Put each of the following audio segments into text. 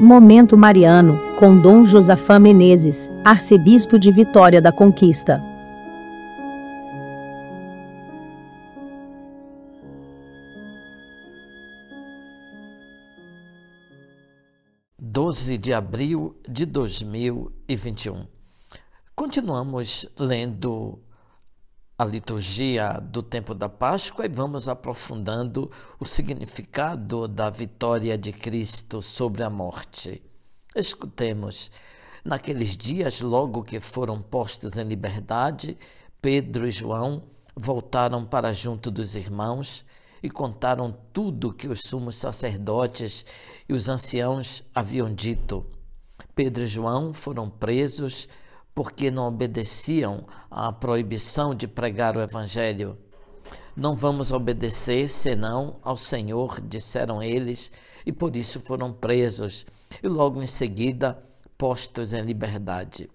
Momento Mariano, com Dom Josafá Menezes, arcebispo de Vitória da Conquista. Doze de abril de dois mil e vinte e um. Continuamos lendo a liturgia do tempo da Páscoa e vamos aprofundando o significado da vitória de Cristo sobre a morte. Escutemos. Naqueles dias, logo que foram postos em liberdade, Pedro e João voltaram para junto dos irmãos e contaram tudo que os sumos sacerdotes e os anciãos haviam dito. Pedro e João foram presos porque não obedeciam à proibição de pregar o Evangelho. Não vamos obedecer senão ao Senhor, disseram eles, e por isso foram presos e logo em seguida postos em liberdade.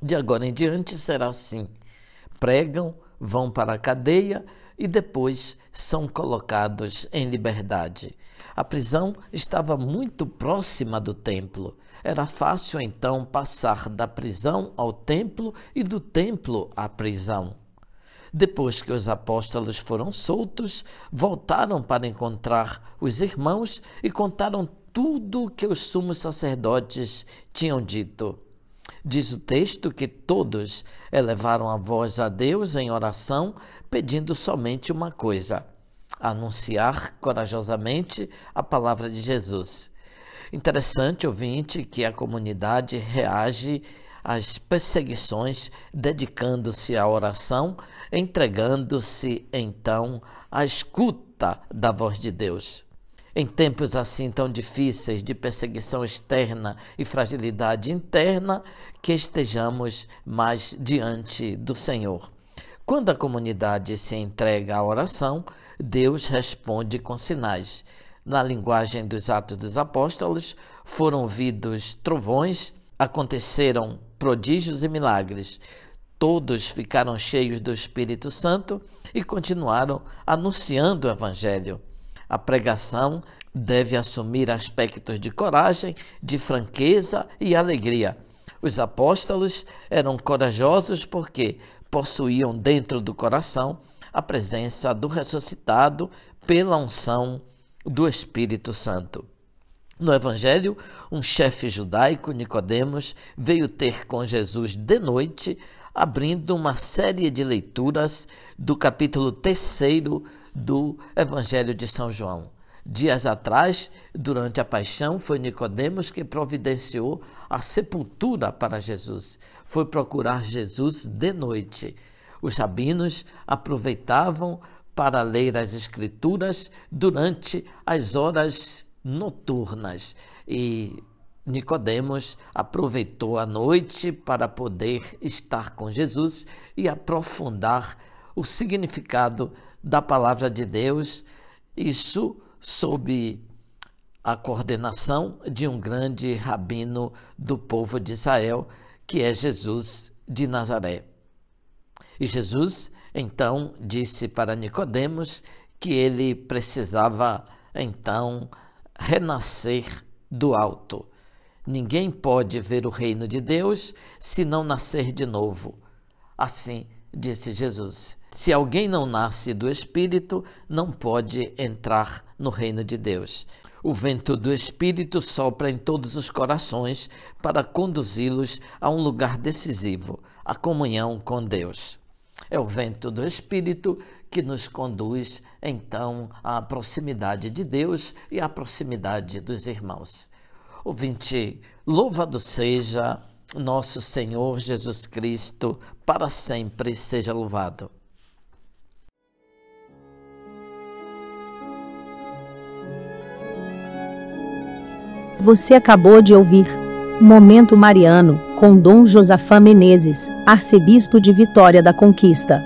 De agora em diante será assim: pregam, vão para a cadeia e depois são colocados em liberdade. A prisão estava muito próxima do templo. Era fácil então passar da prisão ao templo e do templo à prisão. Depois que os apóstolos foram soltos, voltaram para encontrar os irmãos e contaram tudo o que os sumos sacerdotes tinham dito. Diz o texto que todos elevaram a voz a Deus em oração, pedindo somente uma coisa: anunciar corajosamente a palavra de Jesus. Interessante, ouvinte, que a comunidade reage às perseguições, dedicando-se à oração, entregando-se então à escuta da voz de Deus. Em tempos assim tão difíceis de perseguição externa e fragilidade interna, que estejamos mais diante do Senhor. Quando a comunidade se entrega à oração, Deus responde com sinais. Na linguagem dos Atos dos Apóstolos, foram ouvidos trovões, aconteceram prodígios e milagres. Todos ficaram cheios do Espírito Santo e continuaram anunciando o Evangelho. A pregação deve assumir aspectos de coragem, de franqueza e alegria. Os apóstolos eram corajosos porque possuíam dentro do coração a presença do ressuscitado pela unção do Espírito Santo. No Evangelho, um chefe judaico, Nicodemos, veio ter com Jesus de noite, abrindo uma série de leituras do capítulo 3 do Evangelho de São João. Dias atrás, durante a paixão, foi Nicodemos que providenciou a sepultura para Jesus. Foi procurar Jesus de noite. Os rabinos aproveitavam para ler as Escrituras durante as horas noturnas e Nicodemos aproveitou a noite para poder estar com Jesus e aprofundar o significado da palavra de Deus, isso sob a coordenação de um grande rabino do povo de Israel, que é Jesus de Nazaré. E Jesus então disse para Nicodemos que ele precisava então renascer do alto. Ninguém pode ver o reino de Deus se não nascer de novo. Assim disse Jesus. Se alguém não nasce do Espírito, não pode entrar no reino de Deus. O vento do Espírito sopra em todos os corações para conduzi-los a um lugar decisivo, a comunhão com Deus. É o vento do Espírito que nos conduz então à proximidade de Deus e à proximidade dos irmãos. Ouvinte, louvado seja nosso Senhor Jesus Cristo, para sempre seja louvado. Você acabou de ouvir Momento Mariano com Dom Josafá Menezes, arcebispo de Vitória da Conquista.